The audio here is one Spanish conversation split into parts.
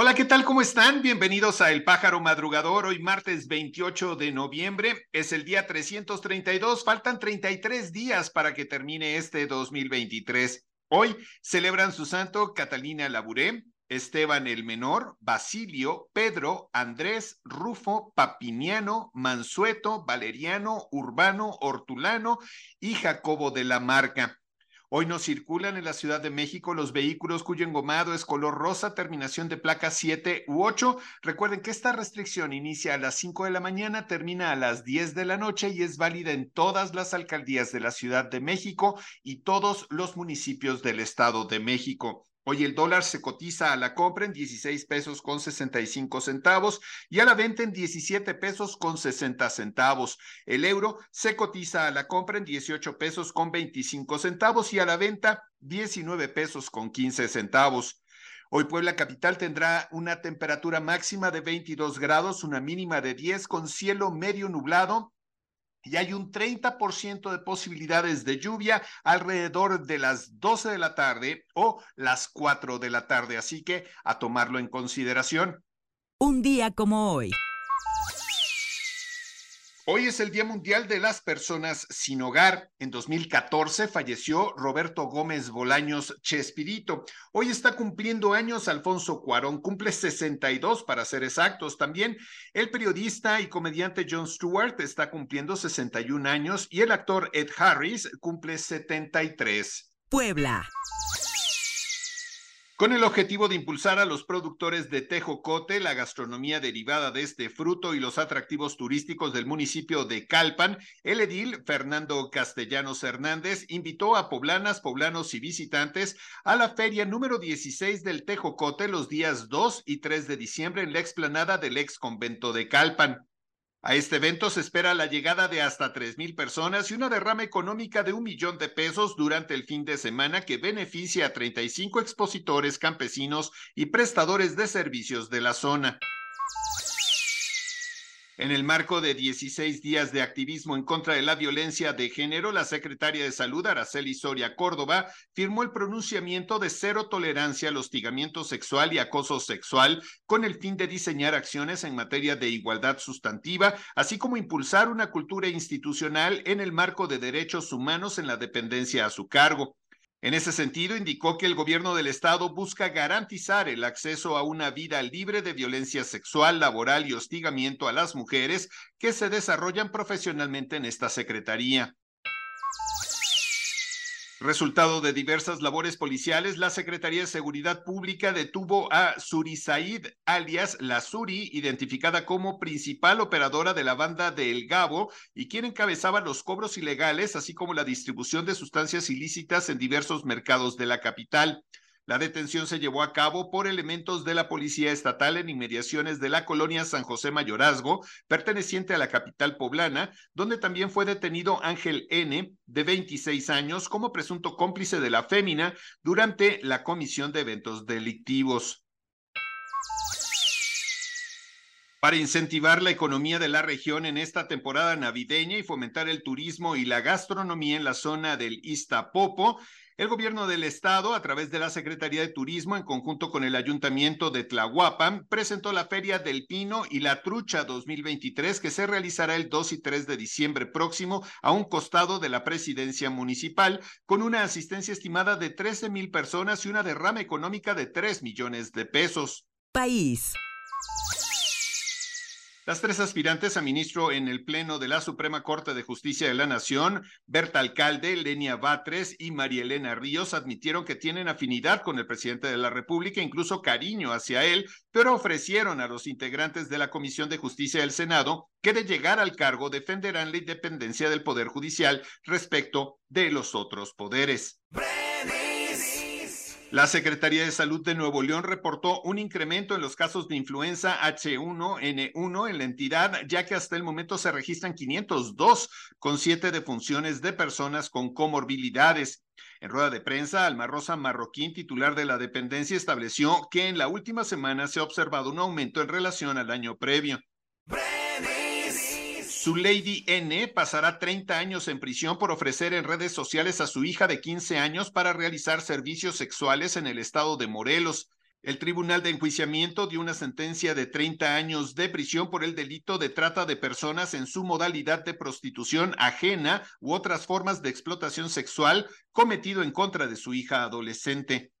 Hola, ¿qué tal? ¿Cómo están? Bienvenidos a El Pájaro Madrugador. Hoy martes 28 de noviembre es el día 332. Faltan 33 días para que termine este 2023. Hoy celebran su santo Catalina Laburé, Esteban el Menor, Basilio, Pedro, Andrés, Rufo, Papiniano, Mansueto, Valeriano, Urbano, Hortulano y Jacobo de la Marca. Hoy no circulan en la Ciudad de México los vehículos cuyo engomado es color rosa, terminación de placa 7 u 8. Recuerden que esta restricción inicia a las 5 de la mañana, termina a las 10 de la noche y es válida en todas las alcaldías de la Ciudad de México y todos los municipios del Estado de México. Hoy el dólar se cotiza a la compra en 16 pesos con 65 centavos y a la venta en 17 pesos con 60 centavos. El euro se cotiza a la compra en 18 pesos con 25 centavos y a la venta 19 pesos con 15 centavos. Hoy Puebla Capital tendrá una temperatura máxima de 22 grados, una mínima de 10 con cielo medio nublado y hay un 30% de posibilidades de lluvia alrededor de las 12 de la tarde o las 4 de la tarde. Así que a tomarlo en consideración. Un día como hoy. Hoy es el Día Mundial de las Personas Sin Hogar. En 2014 falleció Roberto Gómez Bolaños Chespirito. Hoy está cumpliendo años Alfonso Cuarón, cumple 62 para ser exactos. También el periodista y comediante Jon Stewart está cumpliendo 61 años y el actor Ed Harris cumple 73. Puebla. Con el objetivo de impulsar a los productores de tejocote, la gastronomía derivada de este fruto y los atractivos turísticos del municipio de Calpan, el edil Fernando Castellanos Hernández invitó a poblanas, poblanos y visitantes a la feria número 16 del tejocote los días 2 y 3 de diciembre en la explanada del ex convento de Calpan. A este evento se espera la llegada de hasta tres mil personas y una derrama económica de un millón de pesos durante el fin de semana que beneficia a 35 expositores campesinos y prestadores de servicios de la zona. En el marco de 16 días de activismo en contra de la violencia de género, la secretaria de Salud, Araceli Soria Córdoba, firmó el pronunciamiento de cero tolerancia al hostigamiento sexual y acoso sexual con el fin de diseñar acciones en materia de igualdad sustantiva, así como impulsar una cultura institucional en el marco de derechos humanos en la dependencia a su cargo. En ese sentido, indicó que el gobierno del estado busca garantizar el acceso a una vida libre de violencia sexual, laboral y hostigamiento a las mujeres que se desarrollan profesionalmente en esta secretaría. Resultado de diversas labores policiales, la Secretaría de Seguridad Pública detuvo a Suri alias La Suri, identificada como principal operadora de la banda de El Gabo y quien encabezaba los cobros ilegales, así como la distribución de sustancias ilícitas en diversos mercados de la capital. La detención se llevó a cabo por elementos de la Policía Estatal en inmediaciones de la colonia San José Mayorazgo, perteneciente a la capital poblana, donde también fue detenido Ángel N., de 26 años, como presunto cómplice de la fémina durante la comisión de eventos delictivos. Para incentivar la economía de la región en esta temporada navideña y fomentar el turismo y la gastronomía en la zona del Iztapopo, el gobierno del estado, a través de la Secretaría de Turismo, en conjunto con el Ayuntamiento de Tlahuapan, presentó la Feria del Pino y la Trucha 2023 que se realizará el 2 y 3 de diciembre próximo a un costado de la presidencia municipal, con una asistencia estimada de 13 mil personas y una derrama económica de 3 millones de pesos. País. Las tres aspirantes a ministro en el Pleno de la Suprema Corte de Justicia de la Nación, Berta Alcalde, Lenia Batres y María Elena Ríos, admitieron que tienen afinidad con el presidente de la República, incluso cariño hacia él, pero ofrecieron a los integrantes de la Comisión de Justicia del Senado que de llegar al cargo defenderán la independencia del Poder Judicial respecto de los otros poderes. La Secretaría de Salud de Nuevo León reportó un incremento en los casos de influenza H1N1 en la entidad, ya que hasta el momento se registran 502 con siete defunciones de personas con comorbilidades. En rueda de prensa, Alma Rosa Marroquín, titular de la dependencia, estableció que en la última semana se ha observado un aumento en relación al año previo. Su Lady N pasará 30 años en prisión por ofrecer en redes sociales a su hija de 15 años para realizar servicios sexuales en el estado de Morelos. El Tribunal de Enjuiciamiento dio una sentencia de 30 años de prisión por el delito de trata de personas en su modalidad de prostitución ajena u otras formas de explotación sexual cometido en contra de su hija adolescente.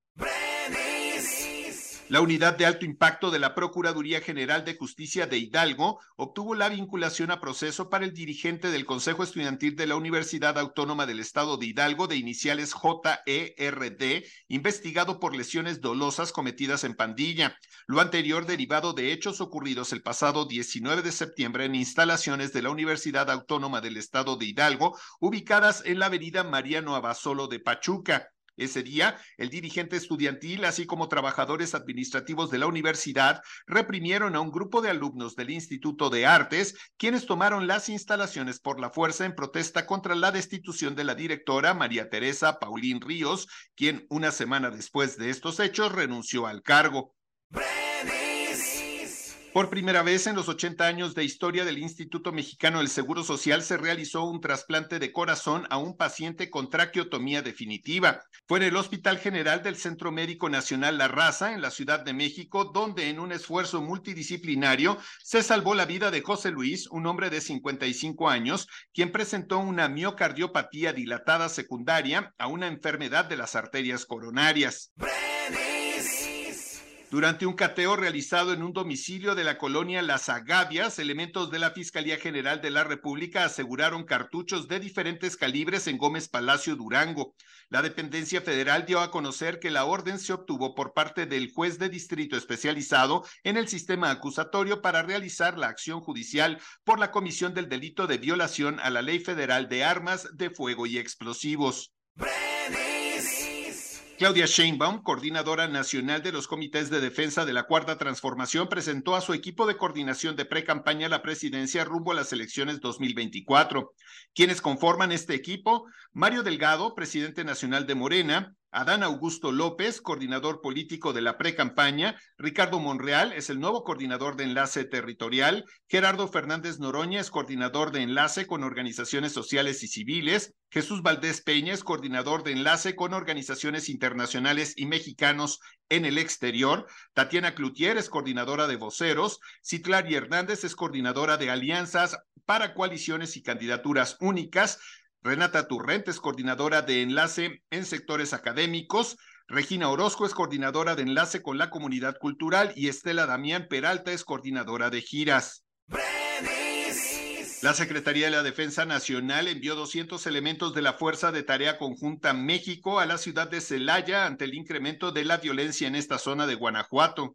La unidad de alto impacto de la Procuraduría General de Justicia de Hidalgo obtuvo la vinculación a proceso para el dirigente del Consejo Estudiantil de la Universidad Autónoma del Estado de Hidalgo de iniciales JERD, investigado por lesiones dolosas cometidas en pandilla. Lo anterior derivado de hechos ocurridos el pasado 19 de septiembre en instalaciones de la Universidad Autónoma del Estado de Hidalgo, ubicadas en la avenida Mariano Abasolo de Pachuca. Ese día, el dirigente estudiantil, así como trabajadores administrativos de la universidad, reprimieron a un grupo de alumnos del Instituto de Artes, quienes tomaron las instalaciones por la fuerza en protesta contra la destitución de la directora María Teresa Paulín Ríos, quien una semana después de estos hechos renunció al cargo. Por primera vez en los 80 años de historia del Instituto Mexicano del Seguro Social se realizó un trasplante de corazón a un paciente con traqueotomía definitiva. Fue en el Hospital General del Centro Médico Nacional La Raza, en la Ciudad de México, donde en un esfuerzo multidisciplinario se salvó la vida de José Luis, un hombre de 55 años, quien presentó una miocardiopatía dilatada secundaria a una enfermedad de las arterias coronarias. Durante un cateo realizado en un domicilio de la colonia Las Agavias, elementos de la Fiscalía General de la República aseguraron cartuchos de diferentes calibres en Gómez Palacio Durango. La dependencia federal dio a conocer que la orden se obtuvo por parte del juez de distrito especializado en el sistema acusatorio para realizar la acción judicial por la comisión del delito de violación a la Ley Federal de Armas de Fuego y Explosivos. Claudia Sheinbaum, coordinadora nacional de los comités de defensa de la Cuarta Transformación, presentó a su equipo de coordinación de pre-campaña la presidencia rumbo a las elecciones 2024. ¿Quiénes conforman este equipo? Mario Delgado, presidente nacional de Morena, Adán Augusto López, coordinador político de la pre-campaña, Ricardo Monreal es el nuevo coordinador de enlace territorial, Gerardo Fernández Noroña es coordinador de enlace con organizaciones sociales y civiles, Jesús Valdés Peña es coordinador de enlace con organizaciones internacionales y mexicanos en el exterior, Tatiana Cloutier es coordinadora de voceros, Citlari Hernández es coordinadora de alianzas para coaliciones y candidaturas únicas, Renata Turrente es coordinadora de enlace en sectores académicos. Regina Orozco es coordinadora de enlace con la comunidad cultural y Estela Damián Peralta es coordinadora de giras. La Secretaría de la Defensa Nacional envió 200 elementos de la Fuerza de Tarea Conjunta México a la ciudad de Celaya ante el incremento de la violencia en esta zona de Guanajuato.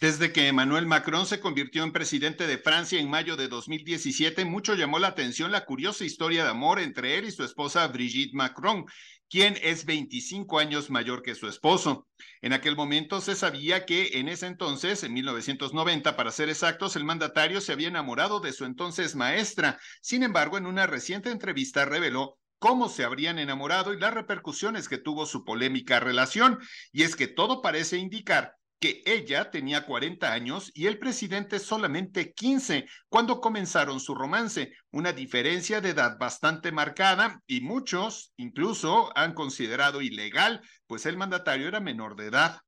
Desde que Emmanuel Macron se convirtió en presidente de Francia en mayo de 2017, mucho llamó la atención la curiosa historia de amor entre él y su esposa Brigitte Macron, quien es 25 años mayor que su esposo. En aquel momento se sabía que en ese entonces, en 1990 para ser exactos, el mandatario se había enamorado de su entonces maestra. Sin embargo, en una reciente entrevista reveló cómo se habrían enamorado y las repercusiones que tuvo su polémica relación. Y es que todo parece indicar que ella tenía 40 años y el presidente solamente 15 cuando comenzaron su romance, una diferencia de edad bastante marcada y muchos incluso han considerado ilegal, pues el mandatario era menor de edad.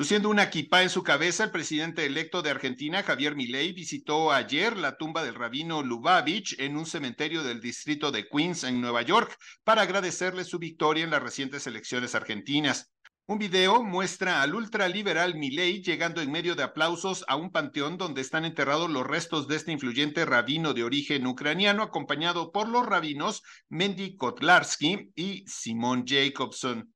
Luciendo una equipa en su cabeza, el presidente electo de Argentina, Javier Milei, visitó ayer la tumba del rabino Lubavitch en un cementerio del distrito de Queens, en Nueva York, para agradecerle su victoria en las recientes elecciones argentinas. Un video muestra al ultraliberal Milei llegando en medio de aplausos a un panteón donde están enterrados los restos de este influyente rabino de origen ucraniano, acompañado por los rabinos Mendy Kotlarsky y Simon Jacobson.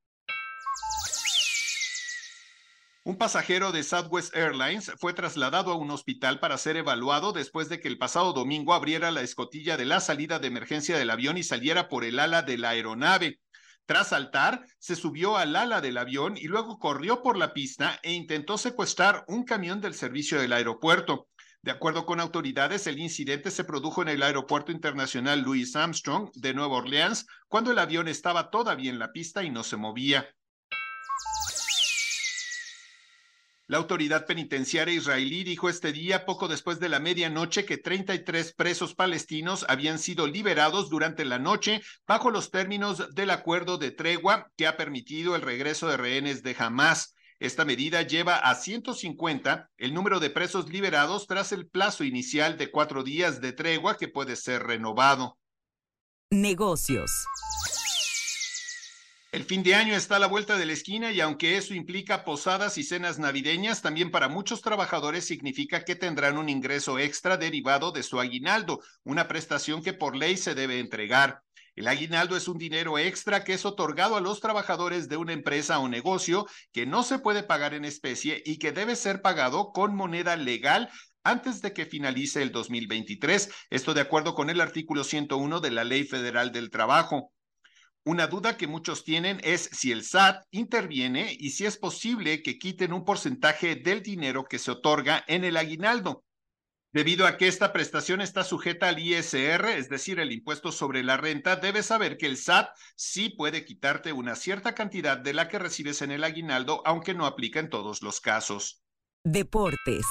Un pasajero de Southwest Airlines fue trasladado a un hospital para ser evaluado después de que el pasado domingo abriera la escotilla de la salida de emergencia del avión y saliera por el ala de la aeronave. Tras saltar, se subió al ala del avión y luego corrió por la pista e intentó secuestrar un camión del servicio del aeropuerto. De acuerdo con autoridades, el incidente se produjo en el Aeropuerto Internacional Louis Armstrong de Nueva Orleans, cuando el avión estaba todavía en la pista y no se movía. La autoridad penitenciaria israelí dijo este día, poco después de la medianoche, que 33 presos palestinos habían sido liberados durante la noche bajo los términos del acuerdo de tregua que ha permitido el regreso de rehenes de Hamas. Esta medida lleva a 150 el número de presos liberados tras el plazo inicial de cuatro días de tregua que puede ser renovado. Negocios. El fin de año está a la vuelta de la esquina y aunque eso implica posadas y cenas navideñas, también para muchos trabajadores significa que tendrán un ingreso extra derivado de su aguinaldo, una prestación que por ley se debe entregar. El aguinaldo es un dinero extra que es otorgado a los trabajadores de una empresa o negocio que no se puede pagar en especie y que debe ser pagado con moneda legal antes de que finalice el 2023. Esto de acuerdo con el artículo 101 de la Ley Federal del Trabajo. Una duda que muchos tienen es si el SAT interviene y si es posible que quiten un porcentaje del dinero que se otorga en el aguinaldo. Debido a que esta prestación está sujeta al ISR, es decir, el impuesto sobre la renta, debes saber que el SAT sí puede quitarte una cierta cantidad de la que recibes en el aguinaldo, aunque no aplica en todos los casos. Deportes.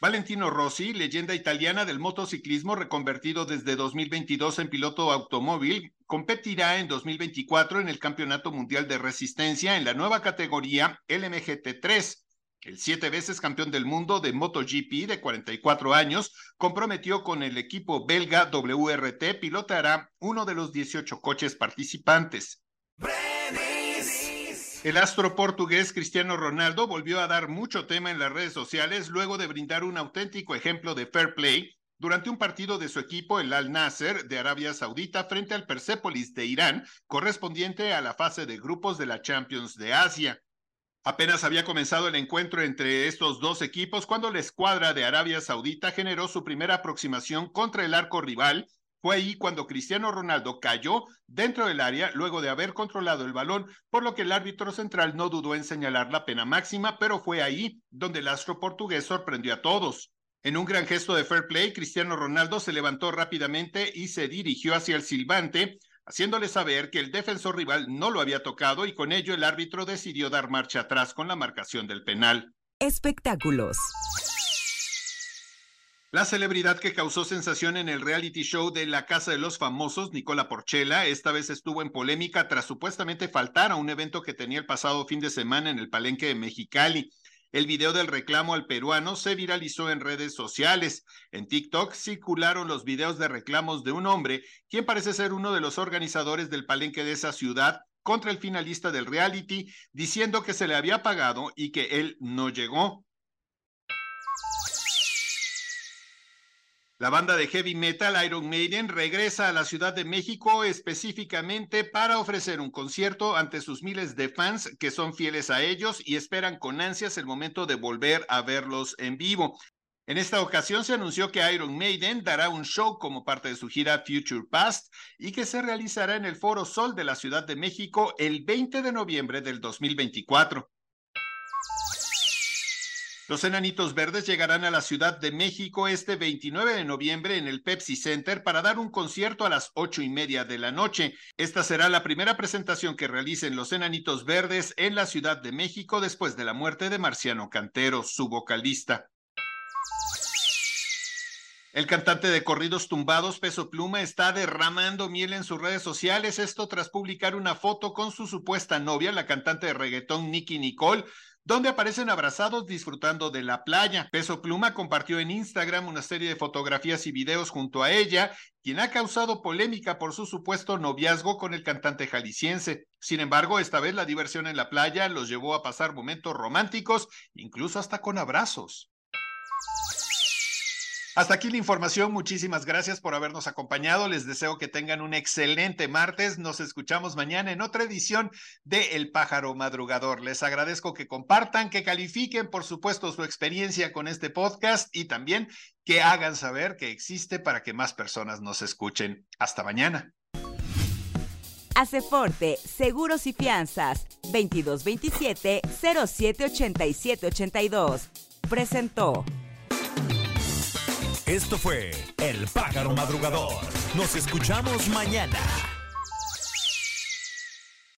Valentino Rossi, leyenda italiana del motociclismo reconvertido desde 2022 en piloto automóvil, competirá en 2024 en el Campeonato Mundial de Resistencia en la nueva categoría LMGT3. El siete veces campeón del mundo de MotoGP de 44 años comprometió con el equipo belga WRT, pilotará uno de los 18 coches participantes. El astro portugués Cristiano Ronaldo volvió a dar mucho tema en las redes sociales luego de brindar un auténtico ejemplo de fair play durante un partido de su equipo, el Al Nasser de Arabia Saudita, frente al Persepolis de Irán, correspondiente a la fase de grupos de la Champions de Asia. Apenas había comenzado el encuentro entre estos dos equipos cuando la escuadra de Arabia Saudita generó su primera aproximación contra el arco rival fue ahí cuando Cristiano Ronaldo cayó dentro del área luego de haber controlado el balón, por lo que el árbitro central no dudó en señalar la pena máxima, pero fue ahí donde el astro portugués sorprendió a todos. En un gran gesto de fair play, Cristiano Ronaldo se levantó rápidamente y se dirigió hacia el silbante, haciéndole saber que el defensor rival no lo había tocado y con ello el árbitro decidió dar marcha atrás con la marcación del penal. Espectáculos. La celebridad que causó sensación en el reality show de La Casa de los Famosos, Nicola Porchela, esta vez estuvo en polémica tras supuestamente faltar a un evento que tenía el pasado fin de semana en el Palenque de Mexicali. El video del reclamo al peruano se viralizó en redes sociales. En TikTok circularon los videos de reclamos de un hombre, quien parece ser uno de los organizadores del palenque de esa ciudad, contra el finalista del reality, diciendo que se le había pagado y que él no llegó. La banda de heavy metal Iron Maiden regresa a la Ciudad de México específicamente para ofrecer un concierto ante sus miles de fans que son fieles a ellos y esperan con ansias el momento de volver a verlos en vivo. En esta ocasión se anunció que Iron Maiden dará un show como parte de su gira Future Past y que se realizará en el Foro Sol de la Ciudad de México el 20 de noviembre del 2024. Los Enanitos Verdes llegarán a la Ciudad de México este 29 de noviembre en el Pepsi Center para dar un concierto a las ocho y media de la noche. Esta será la primera presentación que realicen los Enanitos Verdes en la Ciudad de México después de la muerte de Marciano Cantero, su vocalista. El cantante de corridos tumbados, Peso Pluma, está derramando miel en sus redes sociales, esto tras publicar una foto con su supuesta novia, la cantante de reggaetón Nicky Nicole. Donde aparecen abrazados disfrutando de la playa. Peso Pluma compartió en Instagram una serie de fotografías y videos junto a ella, quien ha causado polémica por su supuesto noviazgo con el cantante jalisciense. Sin embargo, esta vez la diversión en la playa los llevó a pasar momentos románticos, incluso hasta con abrazos. Hasta aquí la información. Muchísimas gracias por habernos acompañado. Les deseo que tengan un excelente martes. Nos escuchamos mañana en otra edición de El Pájaro Madrugador. Les agradezco que compartan, que califiquen, por supuesto, su experiencia con este podcast y también que hagan saber que existe para que más personas nos escuchen. Hasta mañana. Aceforte, Seguros y Fianzas, 2227 078782. Presentó. Esto fue El Pájaro Madrugador. Nos escuchamos mañana.